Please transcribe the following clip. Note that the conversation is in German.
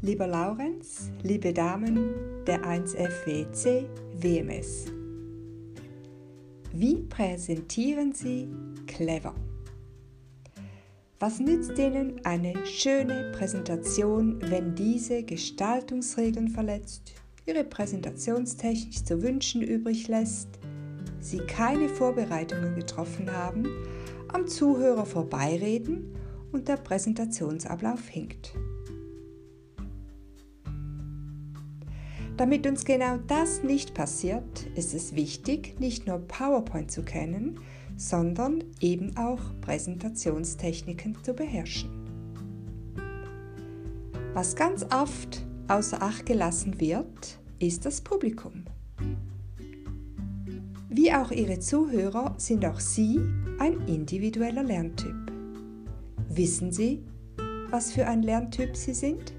Lieber Laurenz, liebe Damen der 1FWC WMS. Wie präsentieren Sie clever? Was nützt Ihnen eine schöne Präsentation, wenn diese Gestaltungsregeln verletzt, Ihre Präsentationstechnik zu wünschen übrig lässt, Sie keine Vorbereitungen getroffen haben, am Zuhörer vorbeireden und der Präsentationsablauf hinkt? Damit uns genau das nicht passiert, ist es wichtig, nicht nur PowerPoint zu kennen, sondern eben auch Präsentationstechniken zu beherrschen. Was ganz oft außer Acht gelassen wird, ist das Publikum. Wie auch Ihre Zuhörer sind auch Sie ein individueller Lerntyp. Wissen Sie, was für ein Lerntyp Sie sind?